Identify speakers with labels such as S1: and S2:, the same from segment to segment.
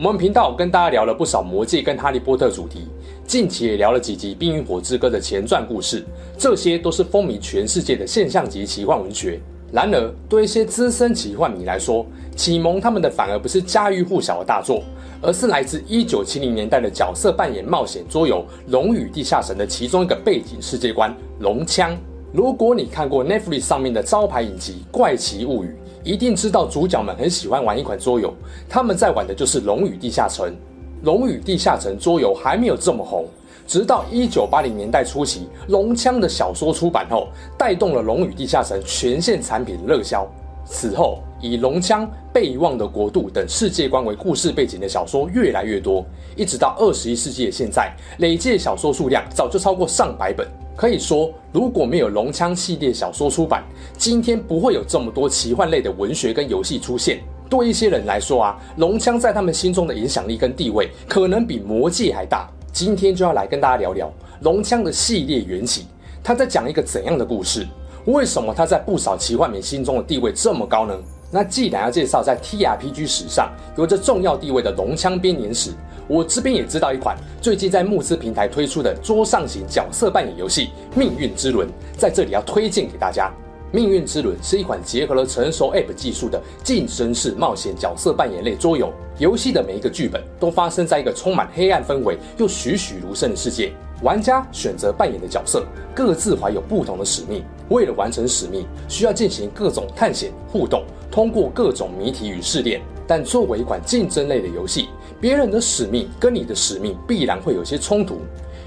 S1: 我们频道跟大家聊了不少魔戒跟哈利波特主题，近期也聊了几集《冰与火之歌》的前传故事，这些都是风靡全世界的现象级奇幻文学。然而，对一些资深奇幻迷来说，启蒙他们的反而不是家喻户晓的大作，而是来自1970年代的角色扮演冒险桌游《龙与地下城》的其中一个背景世界观——龙枪。如果你看过 Netflix 上面的招牌影集《怪奇物语》。一定知道主角们很喜欢玩一款桌游，他们在玩的就是《龙与地下城》。《龙与地下城》桌游还没有这么红，直到一九八零年代初期，龙枪的小说出版后，带动了《龙与地下城》全线产品热销。此后，以龙枪、被遗忘的国度等世界观为故事背景的小说越来越多，一直到二十一世纪的现在，累计小说数量早就超过上百本。可以说，如果没有龙枪系列小说出版，今天不会有这么多奇幻类的文学跟游戏出现。对一些人来说啊，龙枪在他们心中的影响力跟地位，可能比魔戒还大。今天就要来跟大家聊聊龙枪的系列缘起，他在讲一个怎样的故事？为什么他在不少奇幻迷心中的地位这么高呢？那既然要介绍在 TRPG 史上有着重要地位的龙枪编年史。我这边也知道一款最近在募资平台推出的桌上型角色扮演游戏《命运之轮》，在这里要推荐给大家。《命运之轮》是一款结合了成熟 App 技术的近身式冒险角色扮演类桌游。游戏的每一个剧本都发生在一个充满黑暗氛围又栩栩如生的世界。玩家选择扮演的角色各自怀有不同的使命，为了完成使命，需要进行各种探险互动，通过各种谜题与试炼。但作为一款竞争类的游戏，别人的使命跟你的使命必然会有些冲突。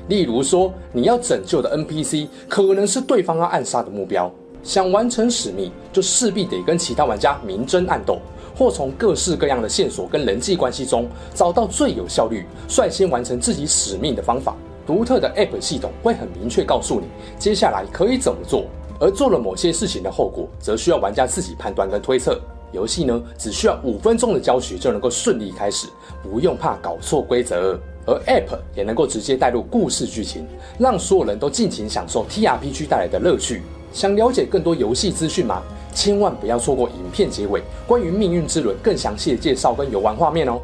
S1: 例如说，你要拯救的 NPC 可能是对方要暗杀的目标，想完成使命，就势必得跟其他玩家明争暗斗，或从各式各样的线索跟人际关系中找到最有效率、率先完成自己使命的方法。独特的 App 系统会很明确告诉你接下来可以怎么做，而做了某些事情的后果，则需要玩家自己判断跟推测。游戏呢，只需要五分钟的教学就能够顺利开始，不用怕搞错规则。而 App 也能够直接带入故事剧情，让所有人都尽情享受 TRPG 带来的乐趣。想了解更多游戏资讯吗？千万不要错过影片结尾关于命运之轮更详细的介绍跟游玩画面哦。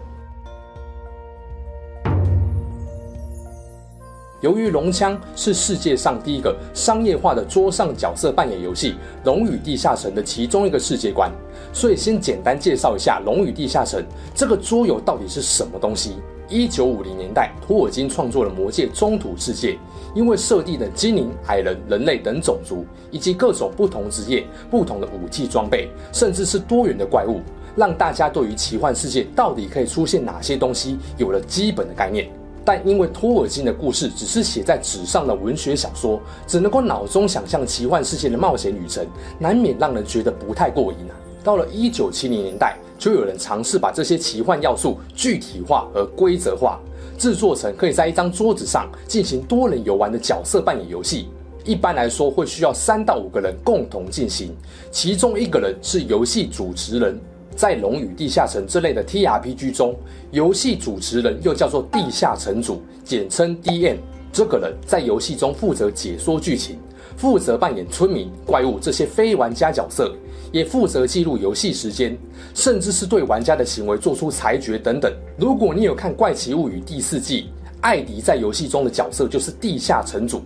S1: 由于龙枪是世界上第一个商业化的桌上角色扮演游戏《龙与地下城》的其中一个世界观，所以先简单介绍一下《龙与地下城》这个桌游到底是什么东西。一九五零年代，托尔金创作了《魔戒》中土世界，因为设定的精灵、矮人、人类等种族，以及各种不同职业、不同的武器装备，甚至是多元的怪物，让大家对于奇幻世界到底可以出现哪些东西有了基本的概念。但因为托尔金的故事只是写在纸上的文学小说，只能够脑中想象奇幻世界的冒险旅程，难免让人觉得不太过瘾啊。到了一九七零年代，就有人尝试把这些奇幻要素具体化和规则化，制作成可以在一张桌子上进行多人游玩的角色扮演游戏。一般来说，会需要三到五个人共同进行，其中一个人是游戏主持人。在《龙与地下城》这类的 TRPG 中，游戏主持人又叫做地下城主，简称 DM。这个人在游戏中负责解说剧情，负责扮演村民、怪物这些非玩家角色，也负责记录游戏时间，甚至是对玩家的行为做出裁决等等。如果你有看《怪奇物语》第四季，艾迪在游戏中的角色就是地下城主。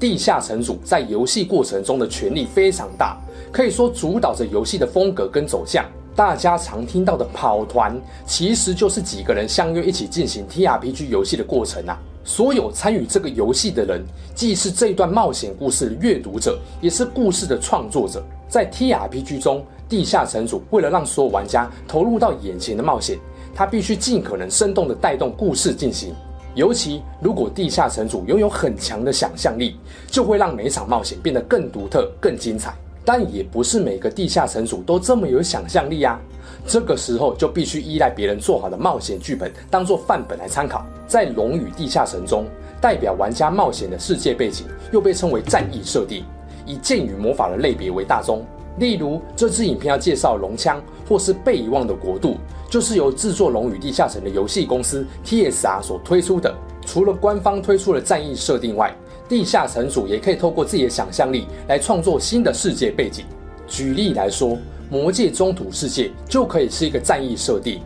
S1: 地下城主在游戏过程中的权力非常大，可以说主导着游戏的风格跟走向。大家常听到的跑团，其实就是几个人相约一起进行 TRPG 游戏的过程啊。所有参与这个游戏的人，既是这段冒险故事的阅读者，也是故事的创作者。在 TRPG 中，地下城主为了让所有玩家投入到眼前的冒险，他必须尽可能生动地带动故事进行。尤其如果地下城主拥有很强的想象力，就会让每场冒险变得更独特、更精彩。但也不是每个地下城主都这么有想象力啊！这个时候就必须依赖别人做好的冒险剧本当做范本来参考。在《龙与地下城》中，代表玩家冒险的世界背景又被称为战役设定，以剑与魔法的类别为大宗。例如，这支影片要介绍龙枪或是被遗忘的国度，就是由制作《龙与地下城》的游戏公司 TSR 所推出的。除了官方推出的战役设定外，地下城主也可以透过自己的想象力来创作新的世界背景。举例来说，魔界中土世界就可以是一个战役设定。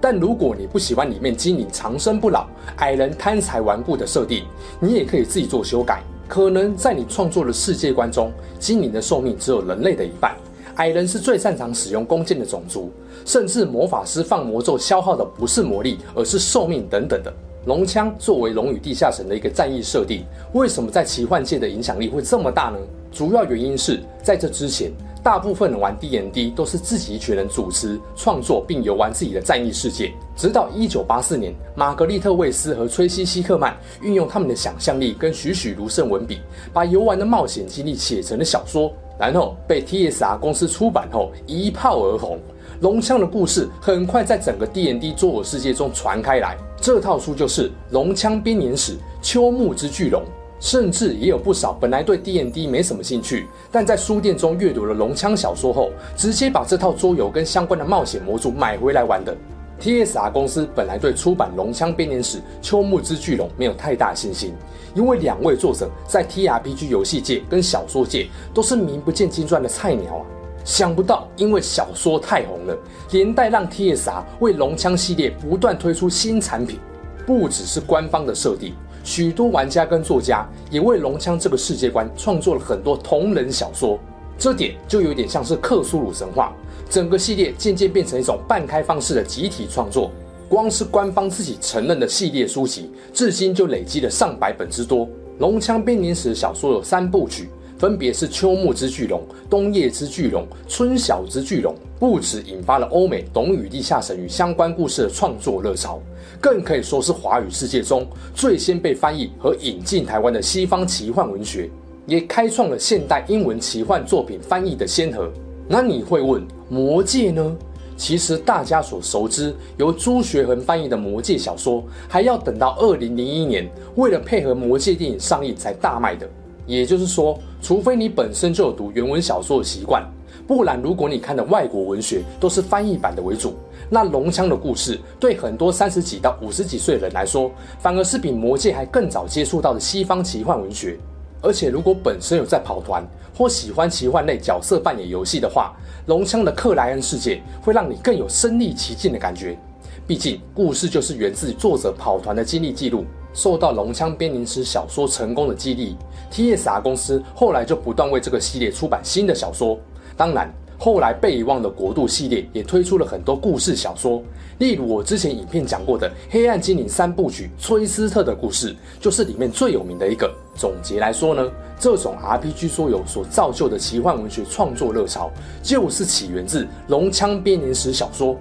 S1: 但如果你不喜欢里面精灵长生不老、矮人贪财顽固的设定，你也可以自己做修改。可能在你创作的世界观中，精灵的寿命只有人类的一半，矮人是最擅长使用弓箭的种族，甚至魔法师放魔咒消耗的不是魔力，而是寿命等等的。龙枪作为《龙与地下城》的一个战役设定，为什么在奇幻界的影响力会这么大呢？主要原因是在这之前，大部分玩 D N D 都是自己一群人主持创作并游玩自己的战役世界。直到1984年，玛格丽特·魏斯和崔西·希克曼运用他们的想象力跟栩栩如生文笔，把游玩的冒险经历写成了小说，然后被 TSR 公司出版后一炮而红。龙枪的故事很快在整个 D N D 桌游世界中传开来。这套书就是《龙枪编年史：秋木之巨龙》，甚至也有不少本来对 D&D 没什么兴趣，但在书店中阅读了龙枪小说后，直接把这套桌游跟相关的冒险模组买回来玩的。TSR 公司本来对出版《龙枪编年史：秋木之巨龙》没有太大信心，因为两位作者在 TRPG 游戏界跟小说界都是名不见经传的菜鸟啊。想不到，因为小说太红了，连带让 TSR 为龙枪系列不断推出新产品。不只是官方的设定，许多玩家跟作家也为龙枪这个世界观创作了很多同人小说。这点就有点像是克苏鲁神话，整个系列渐渐变成一种半开放式的集体创作。光是官方自己承认的系列书籍，至今就累积了上百本之多。龙枪编年史小说有三部曲。分别是秋木之巨龙、冬夜之巨龙、春晓之巨龙，不止引发了欧美《懂与地下城》与相关故事的创作热潮，更可以说是华语世界中最先被翻译和引进台湾的西方奇幻文学，也开创了现代英文奇幻作品翻译的先河。那你会问，魔戒呢？其实大家所熟知由朱学恒翻译的魔戒小说，还要等到二零零一年，为了配合魔戒电影上映才大卖的。也就是说，除非你本身就有读原文小说的习惯，不然如果你看的外国文学都是翻译版的为主，那龙枪的故事对很多三十几到五十几岁的人来说，反而是比魔戒还更早接触到的西方奇幻文学。而且如果本身有在跑团或喜欢奇幻类角色扮演游戏的话，龙枪的克莱恩世界会让你更有身历其境的感觉。毕竟故事就是源自作者跑团的经历记录。受到《龙枪编年史》小说成功的激励，TSR 公司后来就不断为这个系列出版新的小说。当然，后来被遗忘的国度系列也推出了很多故事小说，例如我之前影片讲过的《黑暗精灵三部曲》崔斯特的故事，就是里面最有名的一个。总结来说呢，这种 RPG 桌游所造就的奇幻文学创作热潮，就是起源自《龙枪编年史》小说。《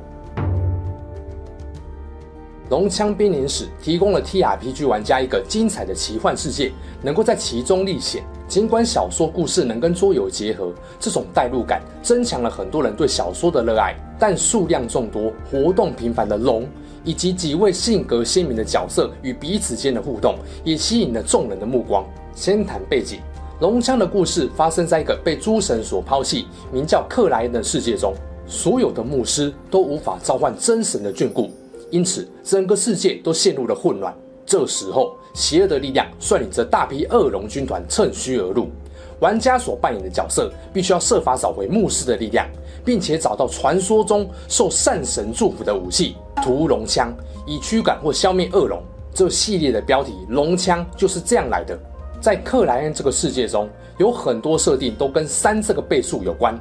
S1: 龙枪编年史》提供了 TRPG 玩家一个精彩的奇幻世界，能够在其中历险。尽管小说故事能跟桌游结合，这种代入感增强了很多人对小说的热爱。但数量众多、活动频繁的龙，以及几位性格鲜明的角色与彼此间的互动，也吸引了众人的目光。先谈背景，《龙枪》的故事发生在一个被诸神所抛弃、名叫克莱恩的世界中，所有的牧师都无法召唤真神的眷顾。因此，整个世界都陷入了混乱。这时候，邪恶的力量率领着大批恶龙军团趁虚而入。玩家所扮演的角色必须要设法找回牧师的力量，并且找到传说中受善神祝福的武器——屠龙枪，以驱赶或消灭恶龙。这系列的标题“龙枪”就是这样来的。在克莱恩这个世界中，有很多设定都跟三这个倍数有关。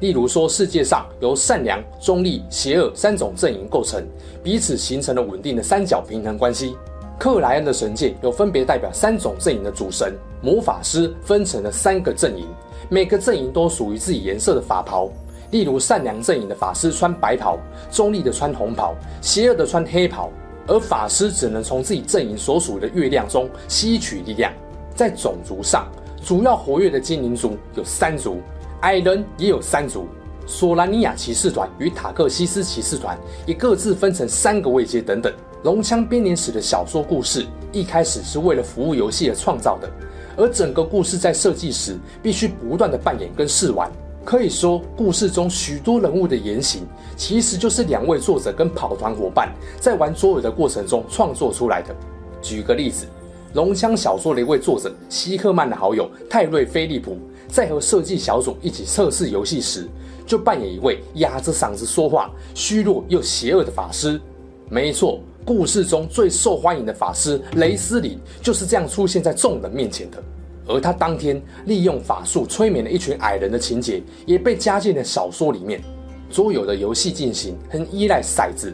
S1: 例如说，世界上由善良、中立、邪恶三种阵营构成，彼此形成了稳定的三角平衡关系。克莱恩的神界又分别代表三种阵营的主神，魔法师分成了三个阵营，每个阵营都属于自己颜色的法袍。例如，善良阵营的法师穿白袍，中立的穿红袍，邪恶的穿黑袍。而法师只能从自己阵营所属的月亮中吸取力量。在种族上，主要活跃的精灵族有三族。矮人也有三族，索兰尼亚骑士团与塔克西斯骑士团也各自分成三个位阶等等。龙枪编年史的小说故事一开始是为了服务游戏而创造的，而整个故事在设计时必须不断的扮演跟试玩。可以说，故事中许多人物的言行其实就是两位作者跟跑团伙伴在玩桌游的过程中创作出来的。举个例子，龙枪小说的一位作者希克曼的好友泰瑞·菲利普，在和设计小组一起测试游戏时，就扮演一位哑着嗓子说话、虚弱又邪恶的法师。没错，故事中最受欢迎的法师雷斯林就是这样出现在众人面前的。而他当天利用法术催眠了一群矮人的情节，也被加进了小说里面。桌游的游戏进行很依赖骰子，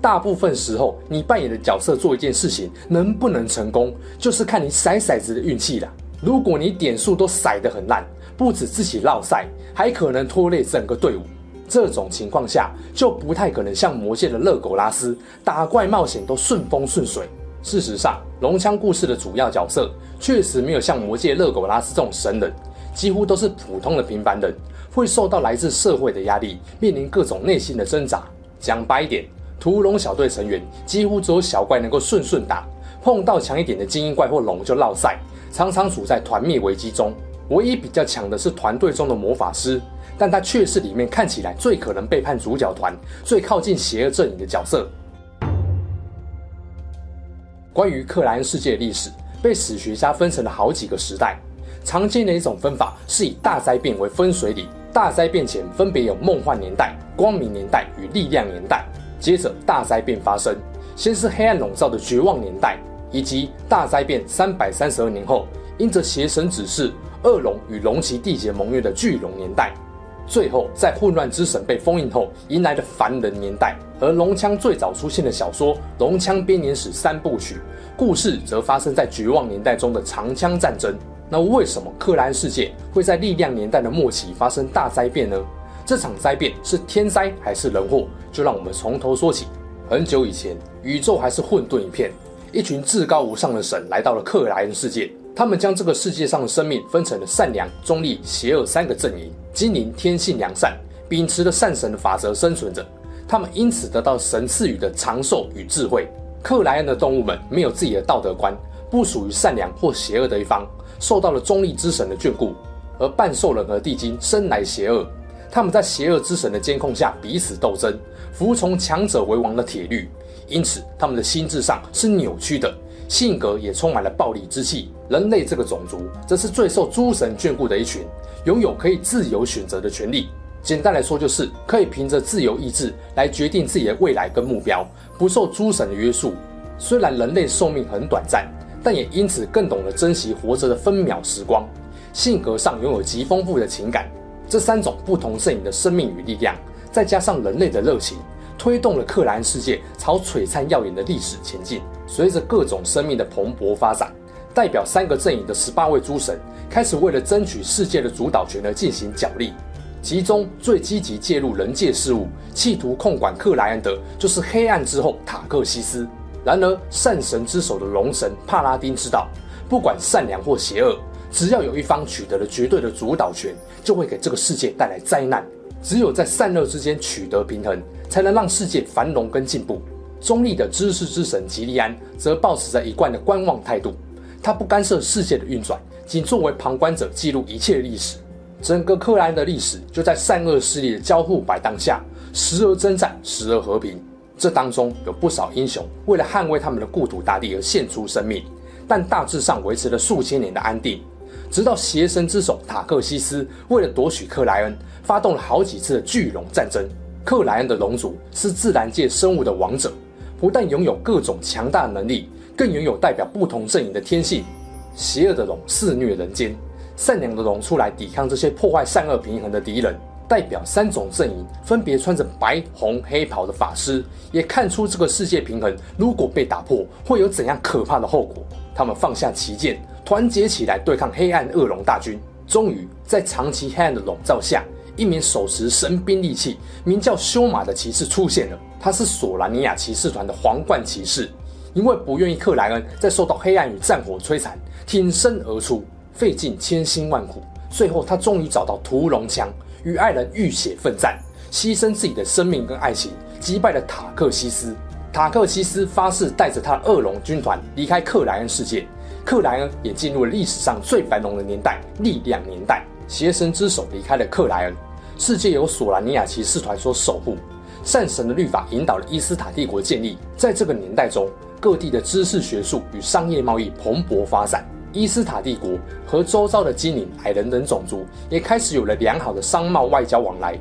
S1: 大部分时候你扮演的角色做一件事情能不能成功，就是看你骰骰子的运气了。如果你点数都骰得很烂，不止自己落赛，还可能拖累整个队伍。这种情况下，就不太可能像魔界的热狗拉斯打怪冒险都顺风顺水。事实上，龙枪故事的主要角色确实没有像魔界热狗拉斯这种神人，几乎都是普通的平凡人，会受到来自社会的压力，面临各种内心的挣扎。讲白一点，屠龙小队成员几乎只有小怪能够顺顺打，碰到强一点的精英怪或龙就落赛，常常处在团灭危机中。唯一比较强的是团队中的魔法师，但他却是里面看起来最可能背叛主角团、最靠近邪恶阵营的角色。关于克莱恩世界的历史，被史学家分成了好几个时代。常见的一种分法是以大灾变为分水岭。大灾变前分别有梦幻年代、光明年代与力量年代。接着大灾变发生，先是黑暗笼罩的绝望年代，以及大灾变三百三十二年后，因着邪神指示，恶龙与龙骑缔结盟约的巨龙年代。最后，在混乱之神被封印后，迎来的凡人年代。而龙枪最早出现的小说《龙枪编年史三部曲》，故事则发生在绝望年代中的长枪战争。那为什么克莱恩世界会在力量年代的末期发生大灾变呢？这场灾变是天灾还是人祸？就让我们从头说起。很久以前，宇宙还是混沌一片，一群至高无上的神来到了克莱恩世界。他们将这个世界上的生命分成了善良、中立、邪恶三个阵营。精灵天性良善，秉持了善神的法则生存着。他们因此得到神赐予的长寿与智慧。克莱恩的动物们没有自己的道德观，不属于善良或邪恶的一方，受到了中立之神的眷顾。而半兽人和地精生来邪恶，他们在邪恶之神的监控下彼此斗争，服从强者为王的铁律。因此，他们的心智上是扭曲的。性格也充满了暴力之气。人类这个种族则是最受诸神眷顾的一群，拥有可以自由选择的权利。简单来说，就是可以凭着自由意志来决定自己的未来跟目标，不受诸神的约束。虽然人类寿命很短暂，但也因此更懂得珍惜活着的分秒时光。性格上拥有极丰富的情感。这三种不同阵营的生命与力量，再加上人类的热情。推动了克莱恩世界朝璀璨耀眼的历史前进。随着各种生命的蓬勃发展，代表三个阵营的十八位诸神开始为了争取世界的主导权而进行角力。其中最积极介入人界事务、企图控管克莱恩的，就是黑暗之后塔克西斯。然而，善神之手的龙神帕拉丁知道，不管善良或邪恶，只要有一方取得了绝对的主导权，就会给这个世界带来灾难。只有在善恶之间取得平衡，才能让世界繁荣跟进步。中立的知识之神吉利安则保持着一贯的观望态度，他不干涉世界的运转，仅作为旁观者记录一切历史。整个克莱恩的历史就在善恶势力的交互摆荡下，时而征战，时而和平。这当中有不少英雄为了捍卫他们的故土大地而献出生命，但大致上维持了数千年的安定。直到邪神之手塔克西斯为了夺取克莱恩，发动了好几次的巨龙战争。克莱恩的龙族是自然界生物的王者，不但拥有各种强大能力，更拥有代表不同阵营的天性。邪恶的龙肆虐人间，善良的龙出来抵抗这些破坏善恶平衡的敌人。代表三种阵营，分别穿着白、红、黑袍的法师，也看出这个世界平衡如果被打破，会有怎样可怕的后果。他们放下旗舰，团结起来对抗黑暗恶龙大军。终于，在长期黑暗的笼罩下，一名手持神兵利器、名叫修马的骑士出现了。他是索兰尼亚骑士团的皇冠骑士，因为不愿意克莱恩在受到黑暗与战火摧残，挺身而出，费尽千辛万苦，最后他终于找到屠龙枪。与爱人浴血奋战，牺牲自己的生命跟爱情，击败了塔克西斯。塔克西斯发誓带着他的恶龙军团离开克莱恩世界，克莱恩也进入了历史上最繁荣的年代——力量年代。邪神之手离开了克莱恩，世界由索兰尼亚骑士团所守护。善神的律法引导了伊斯塔帝国建立。在这个年代中，各地的知识、学术与商业贸易蓬勃发展。伊斯塔帝国和周遭的精灵、矮人等种族也开始有了良好的商贸外交往来。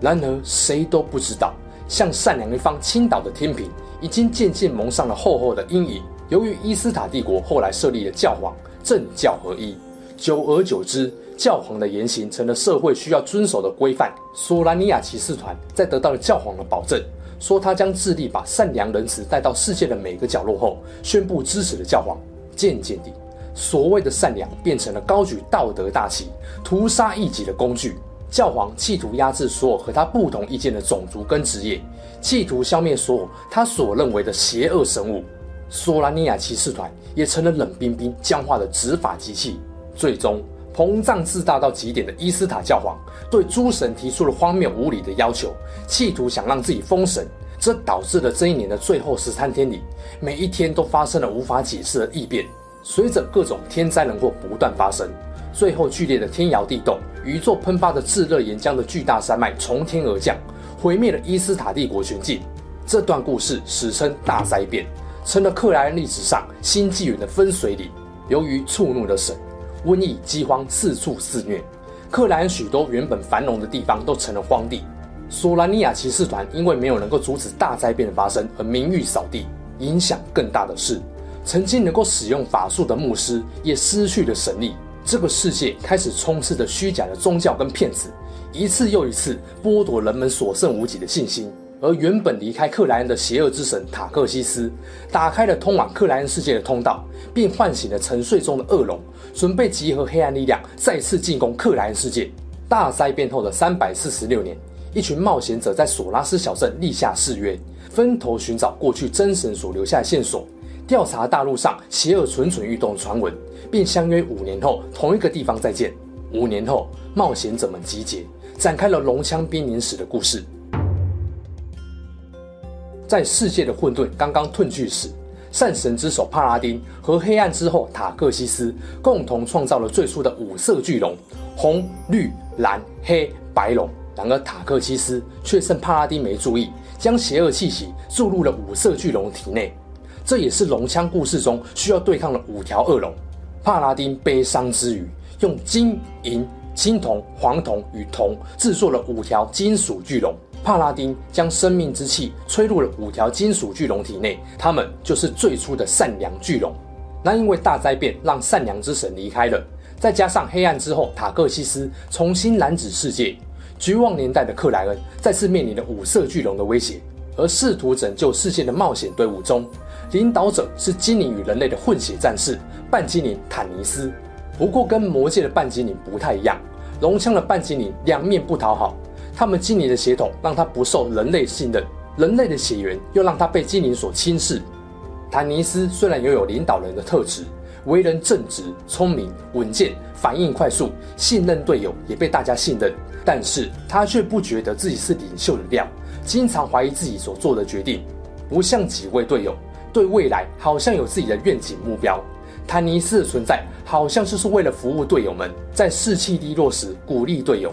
S1: 然而，谁都不知道，向善良一方倾倒的天平已经渐渐蒙上了厚厚的阴影。由于伊斯塔帝国后来设立了教皇，政教合一，久而久之，教皇的言行成了社会需要遵守的规范。索兰尼亚骑士团在得到了教皇的保证，说他将致力把善良仁慈带到世界的每个角落后，宣布支持了教皇。渐渐地，所谓的善良变成了高举道德大旗、屠杀异己的工具。教皇企图压制所有和他不同意见的种族跟职业，企图消灭所有他所认为的邪恶生物。索兰尼亚骑士团也成了冷冰冰、僵化的执法机器。最终。膨胀自大到极点的伊斯塔教皇对诸神提出了荒谬无理的要求，企图想让自己封神。这导致了这一年的最后十三天里，每一天都发生了无法解释的异变。随着各种天灾人祸不断发生，最后剧烈的天摇地动、宇宙喷发的炙热岩浆的巨大山脉从天而降，毁灭了伊斯塔帝国全境。这段故事史称大灾变，成了克莱恩历史上新纪元的分水岭。由于触怒了神。瘟疫、饥荒四处肆虐，克莱恩许多原本繁荣的地方都成了荒地。索兰尼亚骑士团因为没有能够阻止大灾变的发生而名誉扫地。影响更大的是，曾经能够使用法术的牧师也失去了神力。这个世界开始充斥着虚假的宗教跟骗子，一次又一次剥夺人们所剩无几的信心。而原本离开克莱恩的邪恶之神塔克西斯，打开了通往克莱恩世界的通道，并唤醒了沉睡中的恶龙，准备集合黑暗力量，再次进攻克莱恩世界。大灾变后的三百四十六年，一群冒险者在索拉斯小镇立下誓约，分头寻找过去真神所留下的线索，调查大陆上邪恶蠢蠢欲动的传闻，并相约五年后同一个地方再见。五年后，冒险者们集结，展开了龙枪编年史的故事。在世界的混沌刚刚褪去时，善神之手帕拉丁和黑暗之后塔克西斯共同创造了最初的五色巨龙——红、绿、蓝、黑、白龙。然而塔克西斯却趁帕拉丁没注意，将邪恶气息注入了五色巨龙体内。这也是龙枪故事中需要对抗的五条恶龙。帕拉丁悲伤之余，用金、银、青铜、黄铜与铜制作了五条金属巨龙。帕拉丁将生命之气吹入了五条金属巨龙体内，他们就是最初的善良巨龙。那因为大灾变让善良之神离开了，再加上黑暗之后塔克西斯重新染指世界，绝望年代的克莱恩再次面临了五色巨龙的威胁。而试图拯救世界的冒险队伍中，领导者是精灵与人类的混血战士半精灵坦尼斯。不过跟魔界的半精灵不太一样，龙枪的半精灵两面不讨好。他们精灵的血统让他不受人类信任，人类的血缘又让他被精灵所轻视。坦尼斯虽然拥有领导人的特质，为人正直、聪明、稳健、反应快速，信任队友也被大家信任，但是他却不觉得自己是领袖的料，经常怀疑自己所做的决定。不像几位队友，对未来好像有自己的愿景目标。坦尼斯的存在好像就是为了服务队友们，在士气低落时鼓励队友。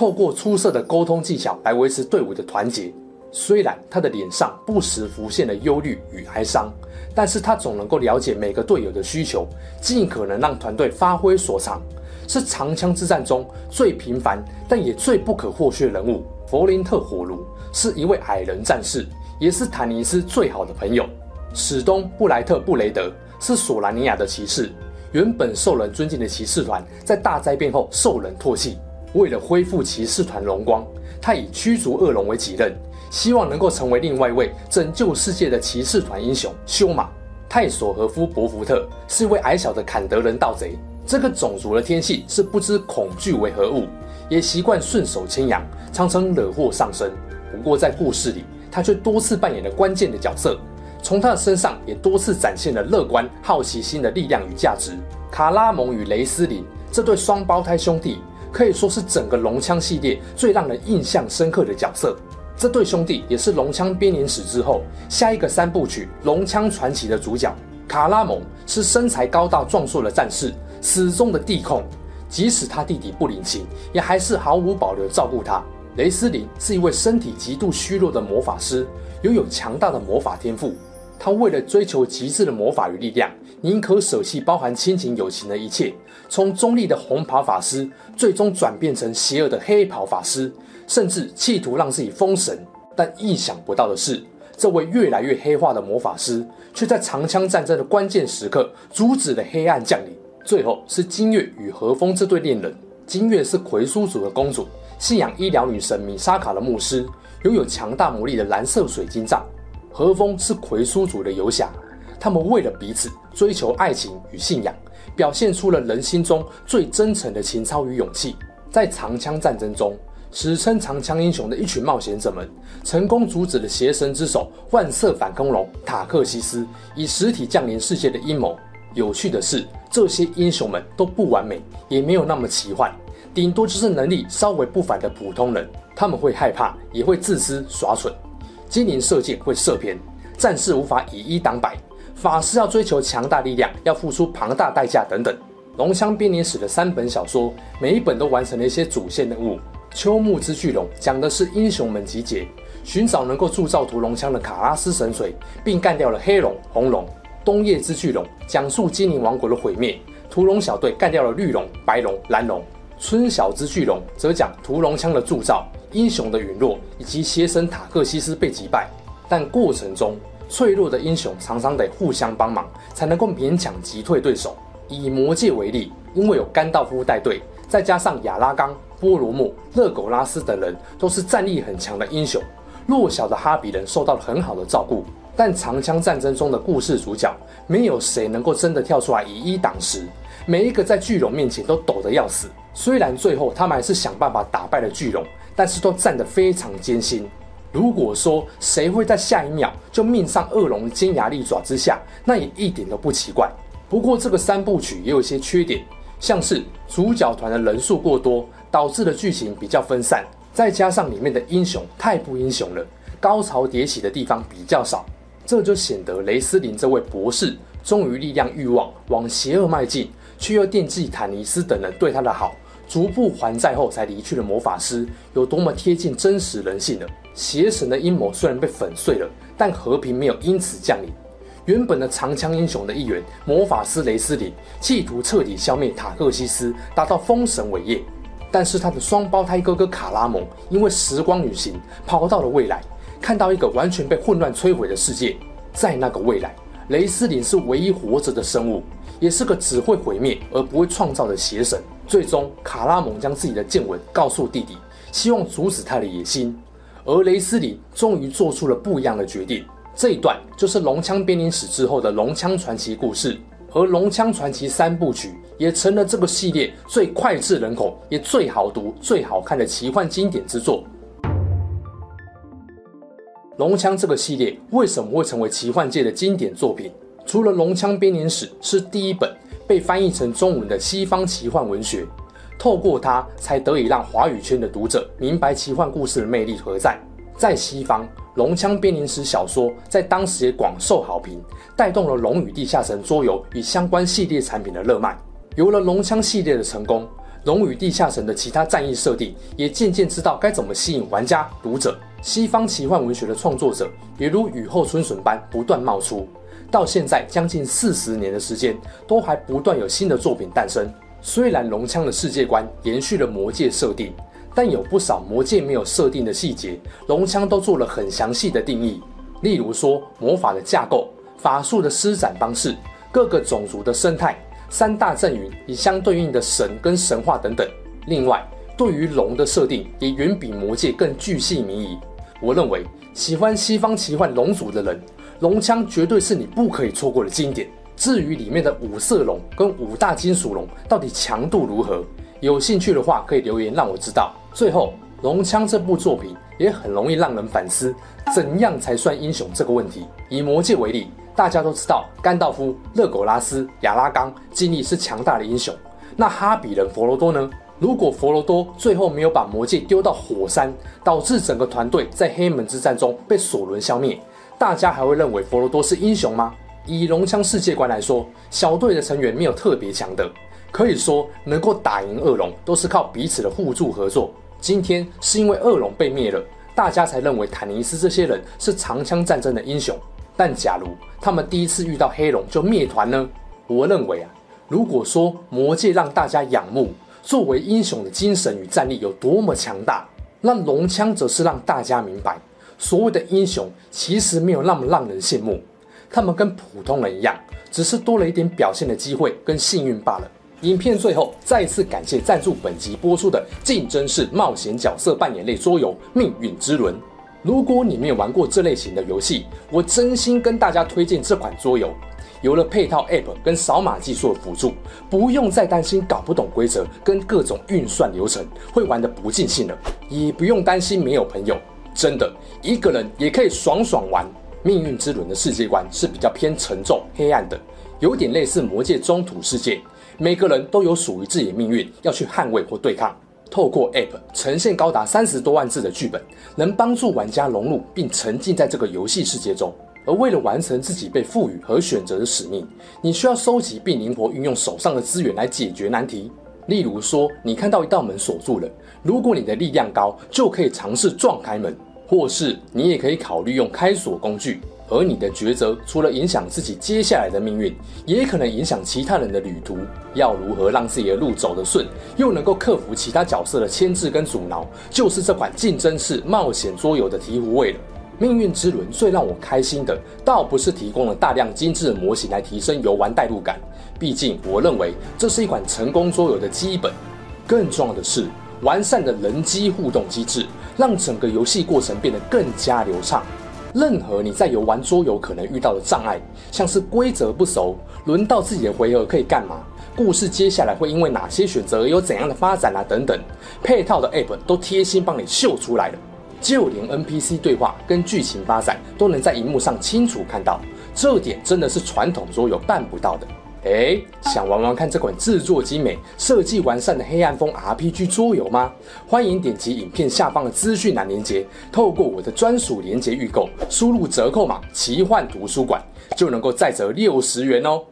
S1: 透过出色的沟通技巧来维持队伍的团结。虽然他的脸上不时浮现了忧虑与哀伤，但是他总能够了解每个队友的需求，尽可能让团队发挥所长。是长枪之战中最平凡但也最不可或缺的人物。弗林特火炉是一位矮人战士，也是坦尼斯最好的朋友。史东布莱特布雷德是索兰尼亚的骑士，原本受人尊敬的骑士团在大灾变后受人唾弃。为了恢复骑士团荣光，他以驱逐恶龙为己任，希望能够成为另外一位拯救世界的骑士团英雄。修马泰索和夫伯福特是一位矮小的坎德人盗贼。这个种族的天性是不知恐惧为何物，也习惯顺手牵羊，常常惹祸上身。不过在故事里，他却多次扮演了关键的角色。从他的身上也多次展现了乐观、好奇心的力量与价值。卡拉蒙与雷斯林这对双胞胎兄弟。可以说是整个龙枪系列最让人印象深刻的角色。这对兄弟也是龙枪编年史之后下一个三部曲《龙枪传奇》的主角。卡拉蒙是身材高大壮硕的战士，死忠的弟控，即使他弟弟不领情，也还是毫无保留照顾他。雷斯林是一位身体极度虚弱的魔法师，拥有强大的魔法天赋。他为了追求极致的魔法与力量，宁可舍弃包含亲情友情的一切，从中立的红袍法师，最终转变成邪恶的黑袍法师。甚至企图让自己封神，但意想不到的是，这位越来越黑化的魔法师，却在长枪战争的关键时刻阻止了黑暗降临。最后是金月与和风这对恋人。金月是魁苏族的公主，信仰医疗女神米莎卡的牧师，拥有强大魔力的蓝色水晶杖。和风是魁叔族的游侠，他们为了彼此追求爱情与信仰，表现出了人心中最真诚的情操与勇气。在长枪战争中。史称长枪英雄的一群冒险者们，成功阻止了邪神之手万色反空龙塔克西斯以实体降临世界的阴谋。有趣的是，这些英雄们都不完美，也没有那么奇幻，顶多就是能力稍微不凡的普通人。他们会害怕，也会自私耍蠢，精灵射箭会射偏，战士无法以一挡百，法师要追求强大力量，要付出庞大代价等等。龙枪编年史的三本小说，每一本都完成了一些主线任务。秋木之巨龙讲的是英雄们集结，寻找能够铸造屠龙枪的卡拉斯神锤，并干掉了黑龙、红龙。冬夜之巨龙讲述精灵王国的毁灭，屠龙小队干掉了绿龙、白龙、蓝龙。春晓之巨龙则讲屠龙枪的铸造、英雄的陨落以及邪神塔克西斯被击败，但过程中脆弱的英雄常常得互相帮忙，才能够勉强击退对手。以魔戒为例，因为有甘道夫带队，再加上亚拉冈。波罗莫、勒狗拉斯等人都是战力很强的英雄，弱小的哈比人受到了很好的照顾。但长枪战争中的故事主角，没有谁能够真的跳出来以一挡十，每一个在巨龙面前都抖得要死。虽然最后他们还是想办法打败了巨龙，但是都战得非常艰辛。如果说谁会在下一秒就命丧恶龙尖牙利爪之下，那也一点都不奇怪。不过这个三部曲也有些缺点，像是主角团的人数过多。导致的剧情比较分散，再加上里面的英雄太不英雄了，高潮迭起的地方比较少，这就显得雷斯林这位博士忠于力量欲望，往邪恶迈进，却又惦记坦尼斯等人对他的好，逐步还债后才离去的魔法师有多么贴近真实人性呢。邪神的阴谋虽然被粉碎了，但和平没有因此降临。原本的长枪英雄的一员魔法师雷斯林，企图彻底消灭塔克西斯，达到封神伟业。但是他的双胞胎哥哥卡拉蒙因为时光旅行跑到了未来，看到一个完全被混乱摧毁的世界。在那个未来，雷斯林是唯一活着的生物，也是个只会毁灭而不会创造的邪神。最终，卡拉蒙将自己的见闻告诉弟弟，希望阻止他的野心。而雷斯林终于做出了不一样的决定。这一段就是龙枪编年史之后的龙枪传奇故事。而《龙枪传奇》三部曲也成了这个系列最脍炙人口、也最好读、最好看的奇幻经典之作。龙枪这个系列为什么会成为奇幻界的经典作品？除了《龙枪编年史》是第一本被翻译成中文的西方奇幻文学，透过它才得以让华语圈的读者明白奇幻故事的魅力何在。在西方，《龙枪编年史》小说在当时也广受好评，带动了《龙与地下城》桌游与相关系列产品的热卖。有了龙枪系列的成功，《龙与地下城》的其他战役设定也渐渐知道该怎么吸引玩家、读者。西方奇幻文学的创作者也如雨后春笋般不断冒出，到现在将近四十年的时间，都还不断有新的作品诞生。虽然龙枪的世界观延续了魔界设定。但有不少魔界没有设定的细节，龙枪都做了很详细的定义。例如说魔法的架构、法术的施展方式、各个种族的生态、三大阵营以相对应的神跟神话等等。另外，对于龙的设定也远比魔界更巨细靡遗。我认为，喜欢西方奇幻龙族的人，龙枪绝对是你不可以错过的经典。至于里面的五色龙跟五大金属龙到底强度如何，有兴趣的话可以留言让我知道。最后，《龙枪》这部作品也很容易让人反思，怎样才算英雄这个问题。以魔戒为例，大家都知道甘道夫、勒狗拉斯、亚拉冈、精灵是强大的英雄，那哈比人佛罗多呢？如果佛罗多最后没有把魔戒丢到火山，导致整个团队在黑门之战中被索伦消灭，大家还会认为佛罗多是英雄吗？以龙枪世界观来说，小队的成员没有特别强的，可以说能够打赢恶龙都是靠彼此的互助合作。今天是因为恶龙被灭了，大家才认为坦尼斯这些人是长枪战争的英雄。但假如他们第一次遇到黑龙就灭团呢？我认为啊，如果说魔戒让大家仰慕作为英雄的精神与战力有多么强大，那龙枪则是让大家明白，所谓的英雄其实没有那么让人羡慕，他们跟普通人一样，只是多了一点表现的机会跟幸运罢了。影片最后再次感谢赞助本集播出的竞争式冒险角色扮演类桌游《命运之轮》。如果你没有玩过这类型的游戏，我真心跟大家推荐这款桌游。有了配套 App 跟扫码技术的辅助，不用再担心搞不懂规则跟各种运算流程会玩得不尽兴了，也不用担心没有朋友。真的，一个人也可以爽爽玩。命运之轮的世界观是比较偏沉重、黑暗的，有点类似魔界中土世界。每个人都有属于自己的命运要去捍卫或对抗。透过 App 呈现高达三十多万字的剧本，能帮助玩家融入并沉浸在这个游戏世界中。而为了完成自己被赋予和选择的使命，你需要收集并灵活运用手上的资源来解决难题。例如说，你看到一道门锁住了，如果你的力量高，就可以尝试撞开门，或是你也可以考虑用开锁工具。而你的抉择，除了影响自己接下来的命运，也可能影响其他人的旅途。要如何让自己的路走得顺，又能够克服其他角色的牵制跟阻挠，就是这款竞争式冒险桌游的醍醐味了。命运之轮最让我开心的，倒不是提供了大量精致的模型来提升游玩代入感，毕竟我认为这是一款成功桌游的基本。更重要的是，完善的人机互动机制，让整个游戏过程变得更加流畅。任何你在游玩桌游可能遇到的障碍，像是规则不熟、轮到自己的回合可以干嘛、故事接下来会因为哪些选择而有怎样的发展啊等等，配套的 App 都贴心帮你秀出来了。就连 NPC 对话跟剧情发展都能在荧幕上清楚看到，这点真的是传统桌游办不到的。诶，想玩玩看这款制作精美、设计完善的黑暗风 RPG 桌游吗？欢迎点击影片下方的资讯栏链接，透过我的专属链接预购，输入折扣码“奇幻图书馆”就能够再折六十元哦。